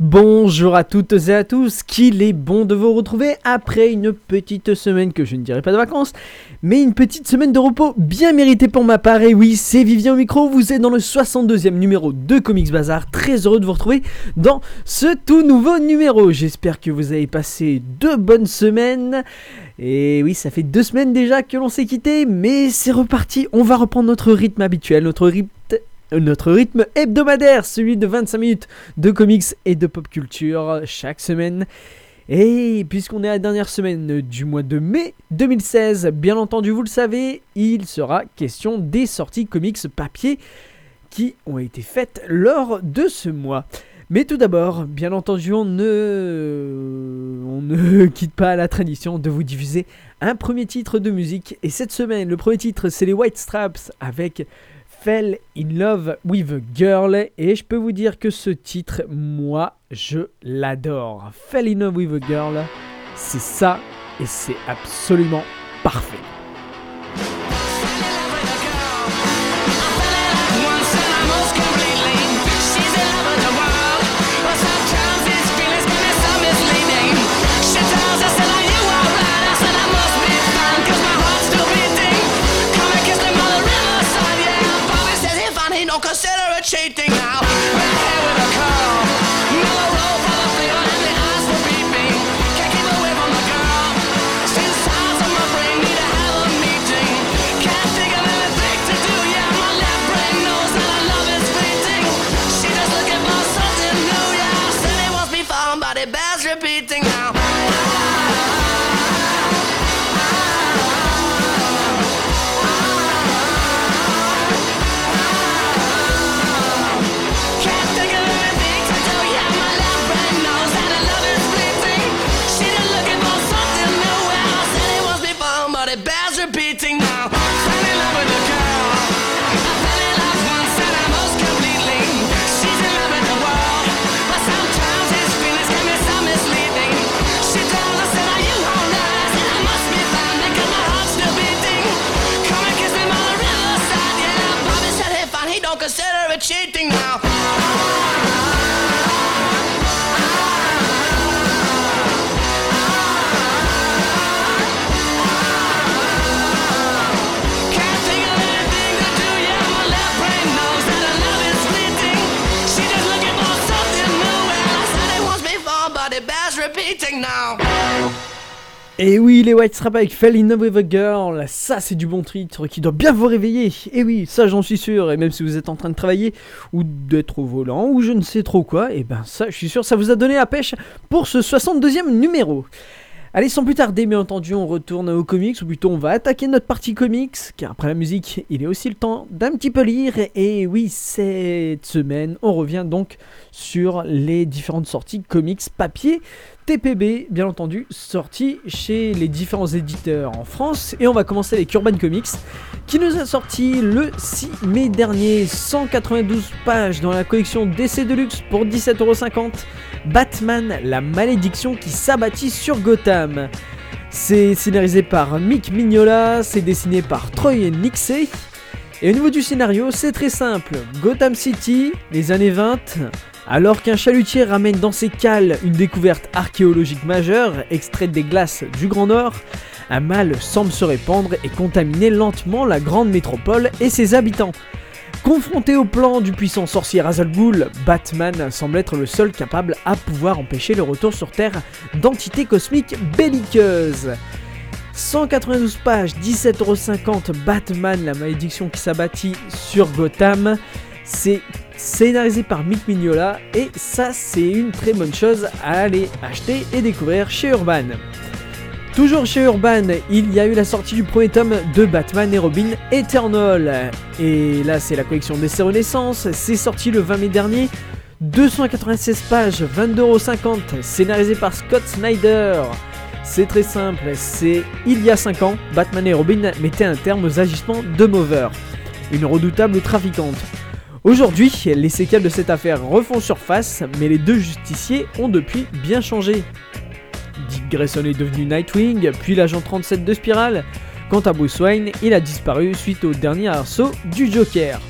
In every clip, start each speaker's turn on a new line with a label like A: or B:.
A: Bonjour à toutes et à tous, qu'il est bon de vous retrouver après une petite semaine que je ne dirais pas de vacances, mais une petite semaine de repos bien méritée pour ma part. Et oui, c'est Vivien au micro, vous êtes dans le 62e numéro de Comics Bazar, très heureux de vous retrouver dans ce tout nouveau numéro. J'espère que vous avez passé deux bonnes semaines. Et oui, ça fait deux semaines déjà que l'on s'est quitté, mais c'est reparti, on va reprendre notre rythme habituel, notre rythme notre rythme hebdomadaire, celui de 25 minutes de comics et de pop culture chaque semaine. Et puisqu'on est à la dernière semaine du mois de mai 2016, bien entendu, vous le savez, il sera question des sorties comics papier qui ont été faites lors de ce mois. Mais tout d'abord, bien entendu, on ne... on ne quitte pas la tradition de vous diffuser un premier titre de musique. Et cette semaine, le premier titre, c'est les White Straps avec Fell in Love with a Girl et je peux vous dire que ce titre, moi, je l'adore. Fell in Love with a Girl, c'est ça et c'est absolument parfait.
B: Cheating
A: Et oui, les White Strap avec Fell in Love with a Girl, ça c'est du bon titre qui doit bien vous réveiller. Et oui, ça j'en suis sûr, et même si vous êtes en train de travailler ou d'être au volant ou je ne sais trop quoi, et ben ça je suis sûr ça vous a donné la pêche pour ce 62e numéro. Allez, sans plus tarder, bien entendu, on retourne aux comics, ou plutôt on va attaquer notre partie comics, car après la musique, il est aussi le temps d'un petit peu lire. Et oui, cette semaine, on revient donc sur les différentes sorties comics papier. TPB, bien entendu, sorti chez les différents éditeurs en France. Et on va commencer avec Urban Comics, qui nous a sorti le 6 mai dernier 192 pages dans la collection DC Deluxe pour 17,50€. Batman, la malédiction qui s'abattit sur Gotham. C'est scénarisé par Mick Mignola, c'est dessiné par Troy Nixey. Et au niveau du scénario, c'est très simple. Gotham City, les années 20, alors qu'un chalutier ramène dans ses cales une découverte archéologique majeure, extraite des glaces du Grand Nord, un mal semble se répandre et contaminer lentement la grande métropole et ses habitants. Confronté au plan du puissant sorcier Ra's al Ghul, Batman semble être le seul capable à pouvoir empêcher le retour sur Terre d'entités cosmiques belliqueuses. 192 pages, 17,50€ Batman, la malédiction qui s'abattit sur Gotham. C'est scénarisé par Mick Mignola et ça c'est une très bonne chose à aller acheter et découvrir chez Urban. Toujours chez Urban, il y a eu la sortie du premier tome de Batman et Robin Eternal. Et là, c'est la collection d'essai Renaissance. C'est sorti le 20 mai dernier. 296 pages, 22,50€, scénarisé par Scott Snyder. C'est très simple, c'est il y a 5 ans, Batman et Robin mettaient un terme aux agissements de Mover, une redoutable trafiquante. Aujourd'hui, les séquelles de cette affaire refont surface, mais les deux justiciers ont depuis bien changé. Dick Grayson est devenu Nightwing, puis l'agent 37 de Spiral. Quant à Bruce Wayne, il a disparu suite au dernier assaut du Joker.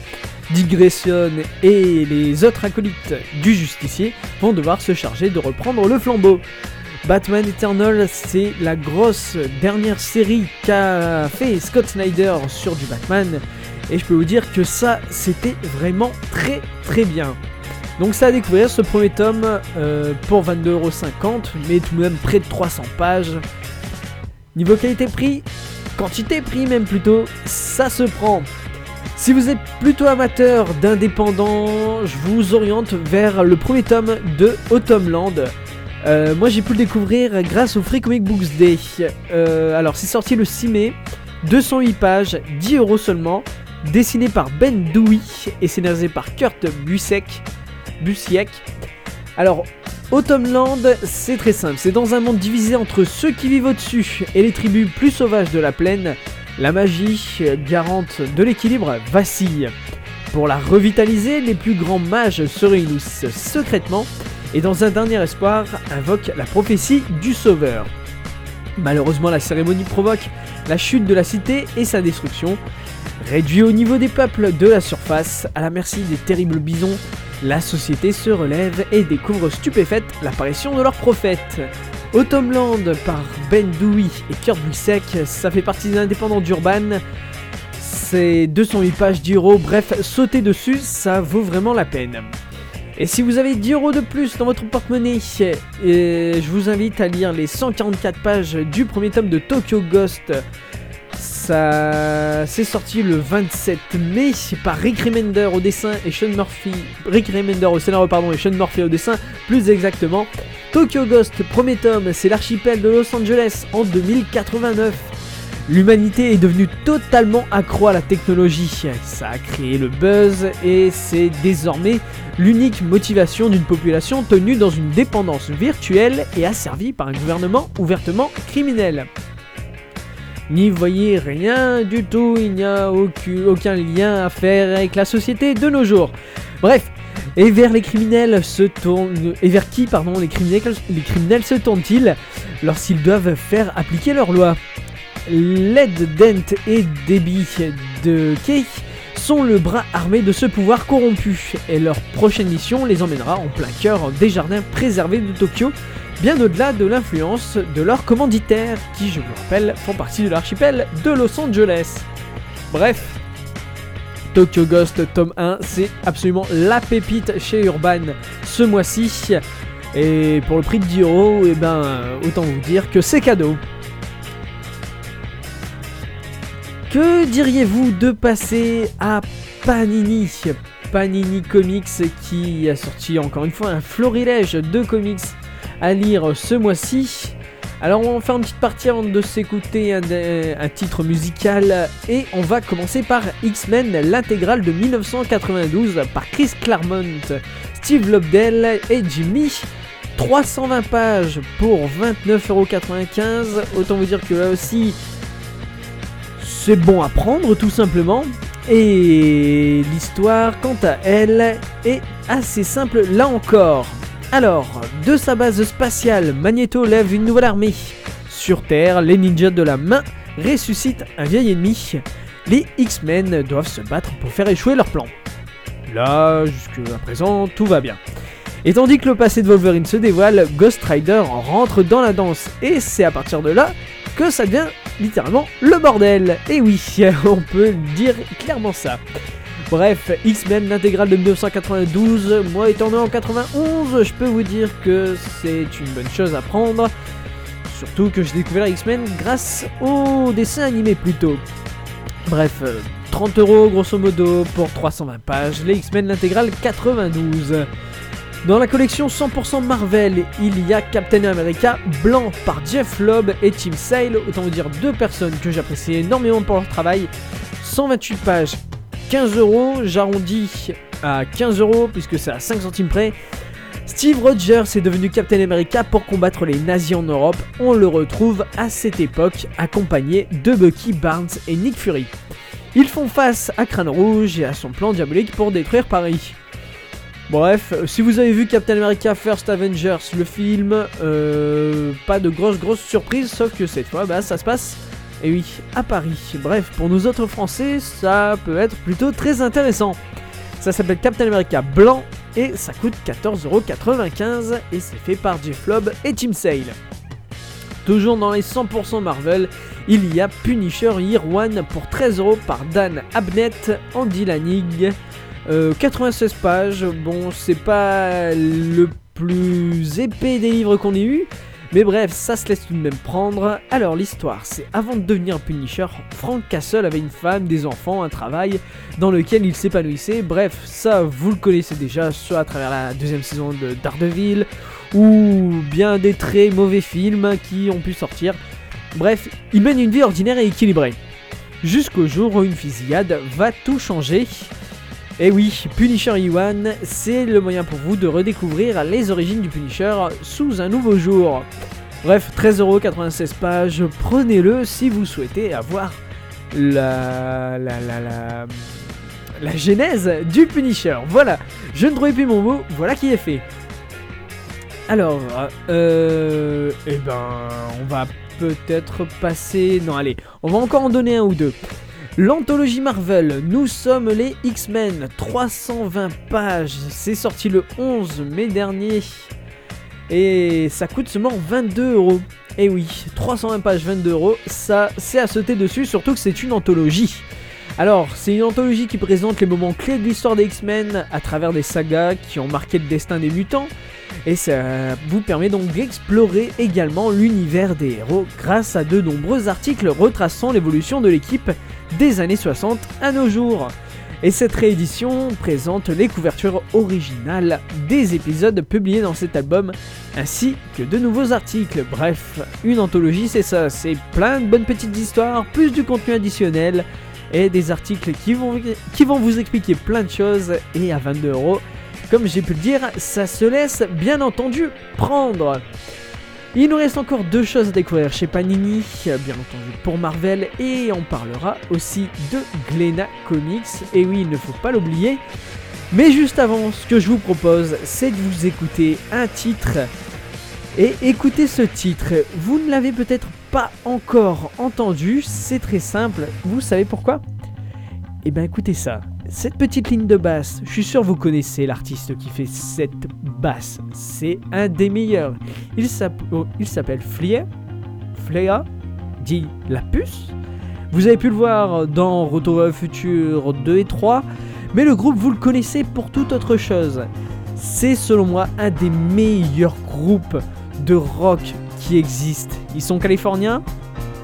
A: Dick Grayson et les autres acolytes du justicier vont devoir se charger de reprendre le flambeau. Batman Eternal, c'est la grosse dernière série qu'a fait Scott Snyder sur du Batman. Et je peux vous dire que ça, c'était vraiment très très bien. Donc ça à découvrir ce premier tome euh, pour 22,50€, mais tout de même près de 300 pages. Niveau qualité-prix, quantité-prix même plutôt, ça se prend. Si vous êtes plutôt amateur d'indépendants, je vous oriente vers le premier tome de Autumnland. Euh, moi j'ai pu le découvrir grâce au Free Comic Books Day. Euh, alors c'est sorti le 6 mai, 208 pages, 10 euros seulement, dessiné par Ben Dewey et scénarisé par Kurt Busiek. Busiek. Alors Autumnland, c'est très simple, c'est dans un monde divisé entre ceux qui vivent au-dessus et les tribus plus sauvages de la plaine. La magie, garante de l'équilibre, vacille. Pour la revitaliser, les plus grands mages se réunissent secrètement et dans un dernier espoir invoquent la prophétie du Sauveur. Malheureusement, la cérémonie provoque la chute de la cité et sa destruction. Réduit au niveau des peuples de la surface, à la merci des terribles bisons, la société se relève et découvre stupéfaite l'apparition de leur prophète. Autumnland par Ben Dewey et Kurt Busiek, ça fait partie des indépendants d'Urban. C'est 208 pages d'euros, bref, sauter dessus, ça vaut vraiment la peine. Et si vous avez 10 euros de plus dans votre porte-monnaie, je vous invite à lire les 144 pages du premier tome de Tokyo Ghost. Ça, c'est sorti le 27 mai par Rick Remender au dessin et Sean Murphy. Rick Remender au scénario pardon et Sean Murphy au dessin, plus exactement. Tokyo Ghost, premier tome, c'est l'archipel de Los Angeles en 2089. L'humanité est devenue totalement accro à la technologie. Ça a créé le buzz et c'est désormais l'unique motivation d'une population tenue dans une dépendance virtuelle et asservie par un gouvernement ouvertement criminel. N'y voyez rien du tout, il n'y a aucun, lien à faire avec la société de nos jours. Bref, et vers les criminels se tournent. Et vers qui, pardon, les criminels, se tournent-ils lorsqu'ils doivent faire appliquer leurs lois Led Dent et Debbie de Kei sont le bras armé de ce pouvoir corrompu, et leur prochaine mission les emmènera en plein cœur des jardins préservés de Tokyo, bien au-delà de l'influence de leurs commanditaires, qui, je vous rappelle, font partie de l'archipel de Los Angeles. Bref, Tokyo Ghost tome 1, c'est absolument la pépite chez Urban ce mois-ci. Et pour le prix de 10 euros, et ben, autant vous dire que c'est cadeau. Que diriez-vous de passer à Panini? Panini Comics qui a sorti encore une fois un florilège de comics à lire ce mois-ci. Alors on va faire une petite partie avant de s'écouter un, titre musical et on va commencer par X-Men, l'intégrale de 1992 par Chris Claremont, Steve Lobdell et Jimmy. 320 pages pour 29,95€. Autant vous dire que là aussi, c'est bon à prendre tout simplement. Et l'histoire, quant à elle, est assez simple là encore. Alors, de sa base spatiale, Magneto lève une nouvelle armée. Sur Terre, les ninjas de la main ressuscitent un vieil ennemi. Les X-Men doivent se battre pour faire échouer leur plan. Là, jusqu'à présent, tout va bien. Et tandis que le passé de Wolverine se dévoile, Ghost Rider rentre dans la danse. Et c'est à partir de là que ça devient littéralement le bordel. Et oui, on peut dire clairement ça. Bref, X-Men, l'intégrale de 1992, moi étant né en 91, je peux vous dire que c'est une bonne chose à prendre. Surtout que j'ai découvert X-Men grâce au dessin animé plutôt. Bref, 30 euros grosso modo pour 320 pages, les X-Men l'intégrale 92. Dans la collection 100% Marvel, il y a Captain America blanc par Jeff Lobb et Tim Sale, autant vous dire deux personnes que j'apprécie énormément pour leur travail. 128 pages, 15 euros, j'arrondis à 15 euros puisque c'est à 5 centimes près. Steve Rogers est devenu Captain America pour combattre les nazis en Europe. On le retrouve à cette époque accompagné de Bucky Barnes et Nick Fury. Ils font face à Crâne Rouge et à son plan diabolique pour détruire Paris. Bref, si vous avez vu Captain America First Avengers, le film, euh, pas de grosses grosses surprises, sauf que cette fois, bah, ça se passe, et oui, à Paris. Bref, pour nous autres Français, ça peut être plutôt très intéressant. Ça s'appelle Captain America Blanc et ça coûte 14,95€ et c'est fait par Jeff Lobb et Tim Sale. Toujours dans les 100% Marvel, il y a Punisher Year One pour 13€ par Dan Abnett, Andy Lanig. Euh, 96 pages, bon c'est pas le plus épais des livres qu'on ait eu, mais bref, ça se laisse tout de même prendre. Alors l'histoire, c'est avant de devenir Punisher, Frank Castle avait une femme, des enfants, un travail dans lequel il s'épanouissait. Bref, ça vous le connaissez déjà, soit à travers la deuxième saison de Daredevil, ou bien des très mauvais films qui ont pu sortir. Bref, il mène une vie ordinaire et équilibrée. Jusqu'au jour où une fusillade va tout changer. Et oui, Punisher Iwan, c'est le moyen pour vous de redécouvrir les origines du Punisher sous un nouveau jour. Bref, 13,96€ pages, prenez-le si vous souhaitez avoir la, la, la, la, la genèse du Punisher. Voilà, je ne trouvais plus mon mot, voilà qui est fait. Alors, euh, eh ben, on va peut-être passer... Non, allez, on va encore en donner un ou deux. L'anthologie Marvel, nous sommes les X-Men, 320 pages, c'est sorti le 11 mai dernier et ça coûte seulement 22 euros. Et oui, 320 pages, 22 euros, ça c'est à sauter dessus, surtout que c'est une anthologie. Alors, c'est une anthologie qui présente les moments clés de l'histoire des X-Men à travers des sagas qui ont marqué le destin des mutants. Et ça vous permet donc d'explorer également l'univers des héros grâce à de nombreux articles retraçant l'évolution de l'équipe des années 60 à nos jours. Et cette réédition présente les couvertures originales des épisodes publiés dans cet album, ainsi que de nouveaux articles. Bref, une anthologie c'est ça, c'est plein de bonnes petites histoires, plus du contenu additionnel, et des articles qui vont, vous expliquer plein de choses, et à 22 euros, comme j'ai pu le dire, ça se laisse bien entendu prendre. Il nous reste encore deux choses à découvrir chez Panini, bien entendu pour Marvel, et on parlera aussi de Glena Comics. Et oui, il ne faut pas l'oublier. Mais juste avant, ce que je vous propose, c'est de vous écouter un titre. Et écoutez ce titre, vous ne l'avez peut-être pas encore entendu, c'est très simple, vous savez pourquoi? Eh bien écoutez ça, cette petite ligne de basse, je suis sûr vous connaissez l'artiste qui fait cette basse. C'est un des meilleurs. Il s'appelle Flea, Flea, dit la puce. Vous avez pu le voir dans Retour à le futur 2 et 3, mais le groupe vous le connaissez pour toute autre chose. C'est selon moi un des meilleurs groupes de rock qui existent. Ils sont californiens,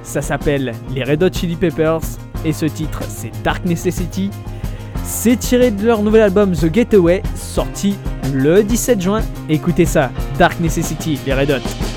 A: ça s'appelle les Red Hot Chili Peppers, et ce titre c'est Dark Necessity. C'est tiré de leur nouvel album The Getaway, sorti le 17 juin. Écoutez ça, Dark Necessity, les Red Hot.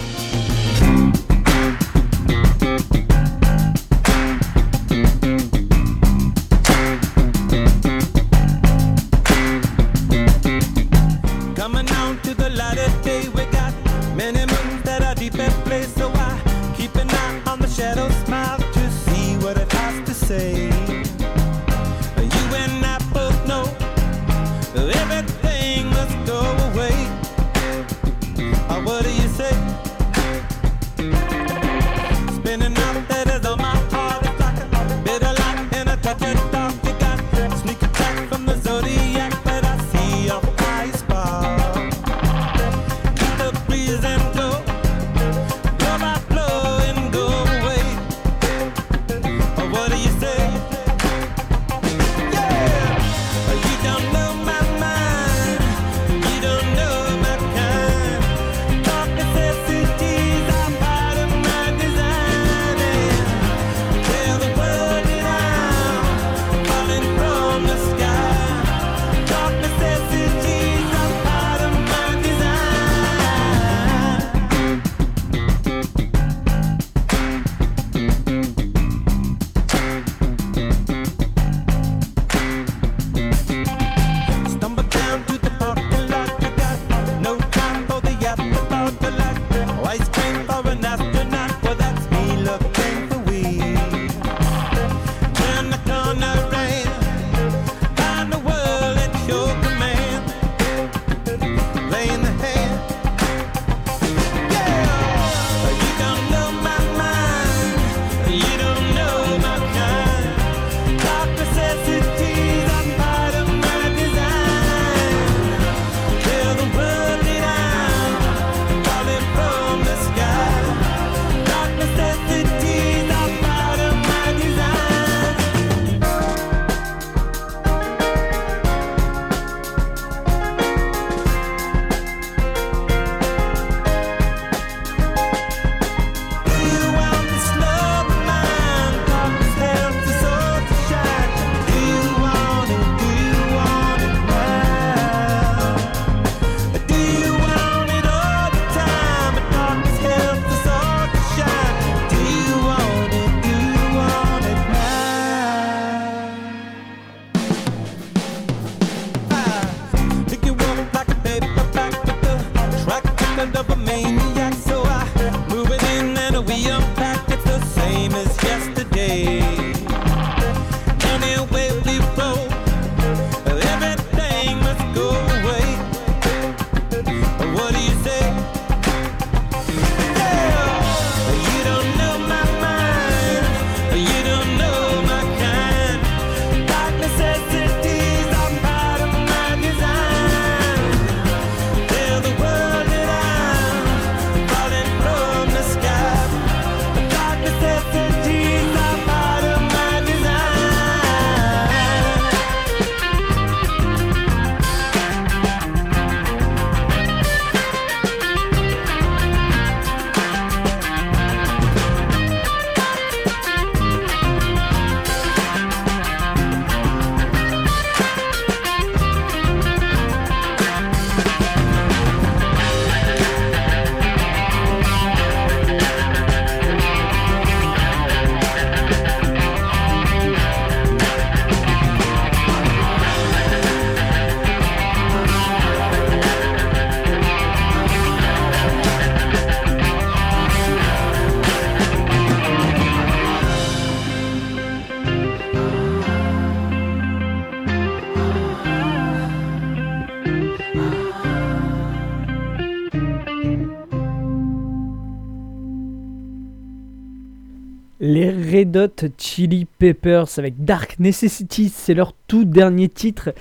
A: Red Hot Chili Peppers avec Dark Necessity, c'est leur tout dernier titre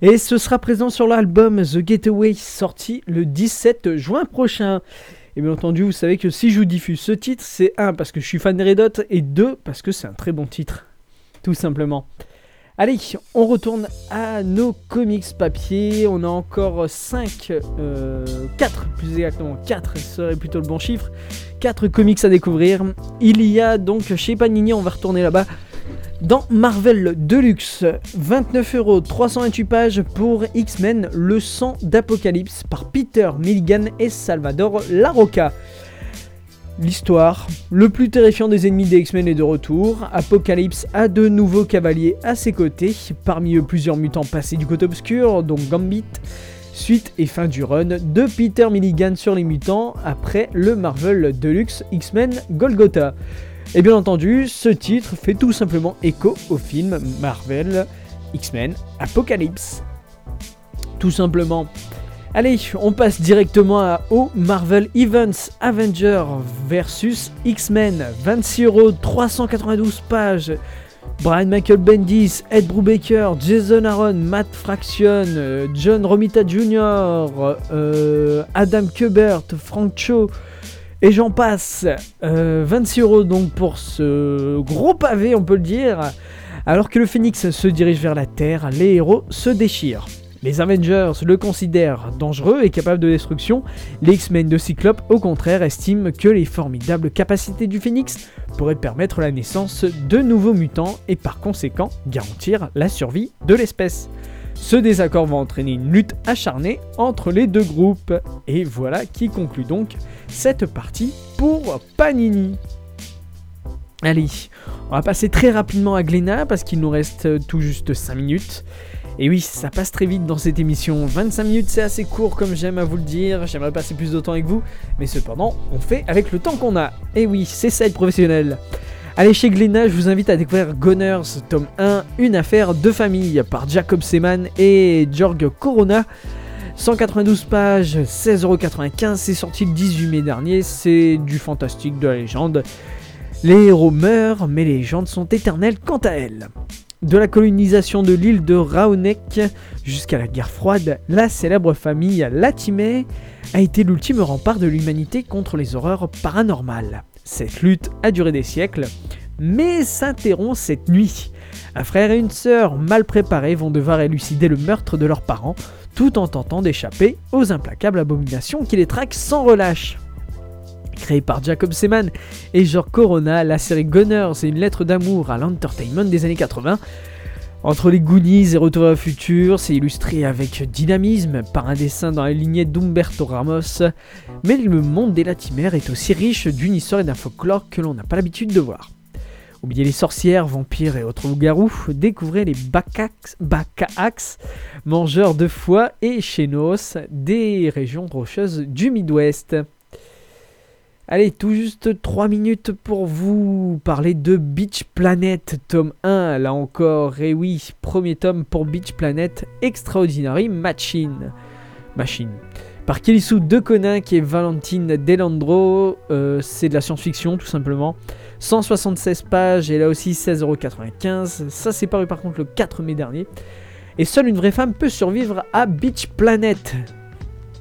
A: et ce sera présent sur l'album The Getaway sorti le 17 juin prochain. Et bien entendu, vous savez que si je vous diffuse ce titre, c'est un parce que je suis fan des Red Hot et deux parce que c'est un très bon titre. Tout simplement. Allez, on retourne à nos comics papier. On a encore 5, 4 plus exactement, 4 serait plutôt le bon chiffre. 4 comics à découvrir. Il y a donc chez Panini, on va retourner là-bas. Dans Marvel Deluxe, 29 euros, 328 pages pour X-Men, le sang d'Apocalypse par Peter Milligan et Salvador Larocca. L'histoire, le plus terrifiant des ennemis des X-Men est de retour. Apocalypse a de nouveaux cavaliers à ses côtés, parmi eux plusieurs mutants passés du côté obscur, dont Gambit. Suite et fin du run de Peter Milligan sur les mutants après le Marvel Deluxe X-Men Golgotha. Et bien entendu, ce titre fait tout simplement écho au film Marvel X-Men Apocalypse. Tout simplement. Allez, on passe directement au Marvel Events Avenger versus X-Men. 26 euros, 392 pages. Brian Michael Bendis, Ed Brubaker, Jason Aaron, Matt Fraction, euh, John Romita Jr., euh, Adam Kubert, Frank Cho, et j'en passe. Euh, 26 euros donc pour ce gros pavé, on peut le dire. Alors que le Phénix se dirige vers la Terre, les héros se déchirent. Les Avengers le considèrent dangereux et capable de destruction. Les X-Men de Cyclope, au contraire, estiment que les formidables capacités du Phénix pourraient permettre la naissance de nouveaux mutants et par conséquent garantir la survie de l'espèce. Ce désaccord va entraîner une lutte acharnée entre les deux groupes. Et voilà qui conclut donc cette partie pour Panini. Allez, on va passer très rapidement à Glénat parce qu'il nous reste tout juste 5 minutes. Et oui, ça passe très vite dans cette émission. 25 minutes, c'est assez court comme j'aime à vous le dire. J'aimerais passer plus de temps avec vous. Mais cependant, on fait avec le temps qu'on a. Et oui, c'est ça être professionnel. Allez chez Glénat, je vous invite à découvrir Gunners, tome 1, Une affaire de famille par Jacob Seman et Georg Corona. 192 pages, 16,95€, c'est sorti le 18 mai dernier, c'est du fantastique, de la légende. Les héros meurent, mais les légendes sont éternelles quant à elles. De la colonisation de l'île de Raonek jusqu'à la guerre froide, la célèbre famille Latimer a été l'ultime rempart de l'humanité contre les horreurs paranormales. Cette lutte a duré des siècles, mais s'interrompt cette nuit. Un frère et une sœur mal préparés vont devoir élucider le meurtre de leurs parents, tout en tentant d'échapper aux implacables abominations qui les traquent sans relâche. Créée par Jacob Seman et George Corona, la série Gunners est une lettre d'amour à l'entertainment des années 80. Entre les Goonies et Retour à futur, c'est illustré avec dynamisme par un dessin dans la lignée d'Umberto Ramos, mais le monde des Latimères est aussi riche d'une histoire et d'un folklore que l'on n'a pas l'habitude de voir. Oubliez les sorcières, vampires et autres loups-garous, découvrez les Bakax, mangeurs de foie et chénos des régions rocheuses du Midwest. Allez, tout juste 3 minutes pour vous parler de Beach Planet, tome 1, là encore, et oui, premier tome pour Beach Planet, Extraordinary Machine. Machine. Par Kelly de Coninck et Valentine Delandro, euh, c'est de la science-fiction tout simplement. 176 pages et là aussi 16,95€. Ça c'est paru par contre le 4 mai dernier. Et seule une vraie femme peut survivre à Beach Planet.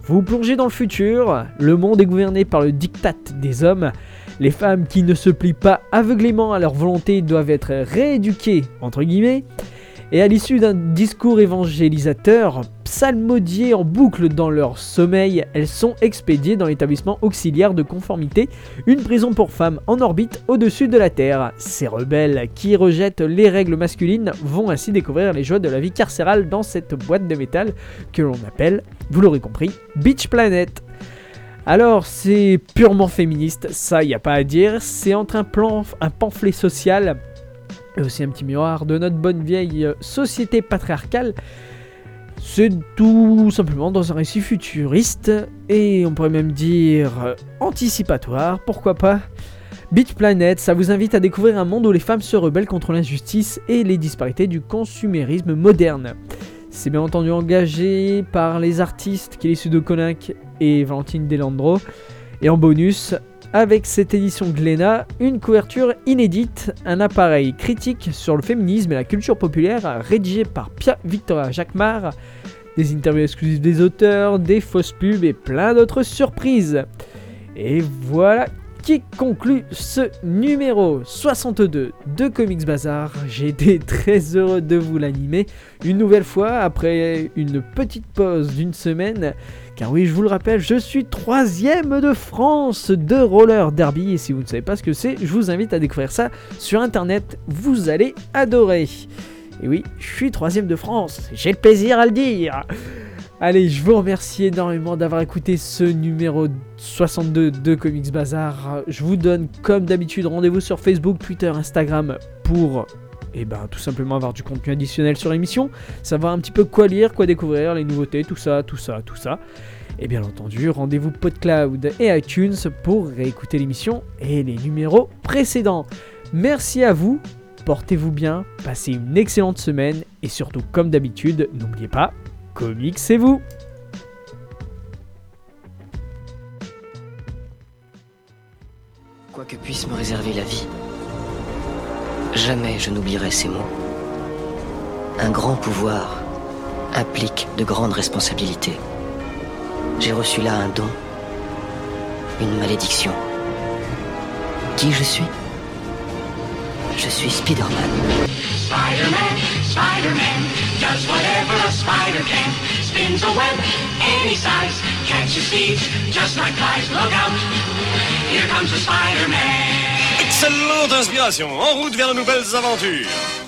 A: Vous plongez dans le futur, le monde est gouverné par le diktat des hommes. Les femmes qui ne se plient pas aveuglément à leur volonté doivent être rééduquées, entre guillemets. Et à l'issue d'un discours évangélisateur, psalmodié en boucle dans leur sommeil, elles sont expédiées dans l'établissement auxiliaire de conformité, une prison pour femmes en orbite au-dessus de la Terre. Ces rebelles qui rejettent les règles masculines vont ainsi découvrir les joies de la vie carcérale dans cette boîte de métal que l'on appelle, vous l'aurez compris, Beach Planet. Alors, c'est purement féministe, ça y a pas à dire, c'est entre un, plan, un pamphlet social et aussi un petit miroir de notre bonne vieille société patriarcale. C'est tout simplement dans un récit futuriste et on pourrait même dire anticipatoire, pourquoi pas. Beach Planet, ça vous invite à découvrir un monde où les femmes se rebellent contre l'injustice et les disparités du consumérisme moderne. C'est bien entendu engagé par les artistes Kelly de Konak et Valentine Delandro. Et en bonus, avec cette édition Glénat, une couverture inédite, un appareil critique sur le féminisme et la culture populaire rédigé par Pia Victoria Jacquemart, des interviews exclusives des auteurs, des fausses pubs et plein d'autres surprises. Et voilà qui conclut ce numéro 62 de Comics Bazar. J'ai été très heureux de vous l'animer une nouvelle fois après une petite pause d'une semaine. Car oui, je vous le rappelle, je suis troisième de France de roller derby. Et si vous ne savez pas ce que c'est, je vous invite à découvrir ça sur internet. Vous allez adorer. Et oui, je suis troisième de France. J'ai le plaisir à le dire. Allez, je vous remercie énormément d'avoir écouté ce numéro 62 de Comics Bazar. Je vous donne comme d'habitude rendez-vous sur Facebook, Twitter, Instagram pour et ben tout simplement avoir du contenu additionnel sur l'émission, savoir un petit peu quoi lire, quoi découvrir, les nouveautés, tout ça, tout ça, tout ça. Et bien entendu, rendez-vous PodCloud et iTunes pour réécouter l'émission et les numéros précédents. Merci à vous, portez-vous bien, passez une excellente semaine et surtout comme d'habitude, n'oubliez pas, comics c'est vous
B: Quoi que puisse me réserver la vie, jamais je n'oublierai ces mots. Un grand pouvoir implique de grandes responsabilités. J'ai reçu là un don, une malédiction. Qui je suis? Je suis Spider-Man.
C: Spider-Man, Spider-Man, does whatever a spider can. Spins a web any size, catches thieves just like flies. Look out, here comes the Spider-Man.
D: Excellente inspiration, en route vers de nouvelles aventures